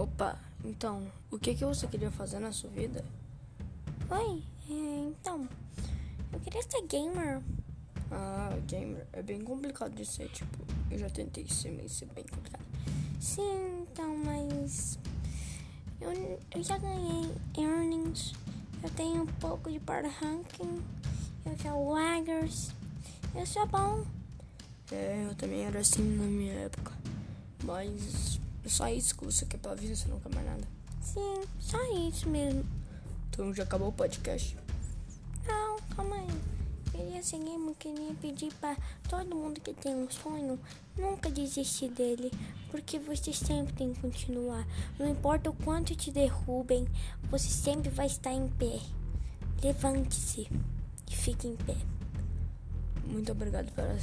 Opa, então, o que, que você queria fazer na sua vida? Oi, é, então, eu queria ser gamer. Ah, gamer é bem complicado de ser, tipo, eu já tentei ser, mas é bem complicado. Sim, então, mas eu, eu já ganhei earnings, eu tenho um pouco de power ranking, eu sou laggers, eu sou bom. É, eu também era assim na minha época, mas só isso que você quer pra vida, você não quer mais nada. Sim, só isso mesmo. Então já acabou o podcast? Não, calma aí. Queria ser gamer, queria pedir pra todo mundo que tem um sonho nunca desistir dele, porque você sempre tem que continuar. Não importa o quanto te derrubem, você sempre vai estar em pé. Levante-se e fique em pé. Muito obrigado pela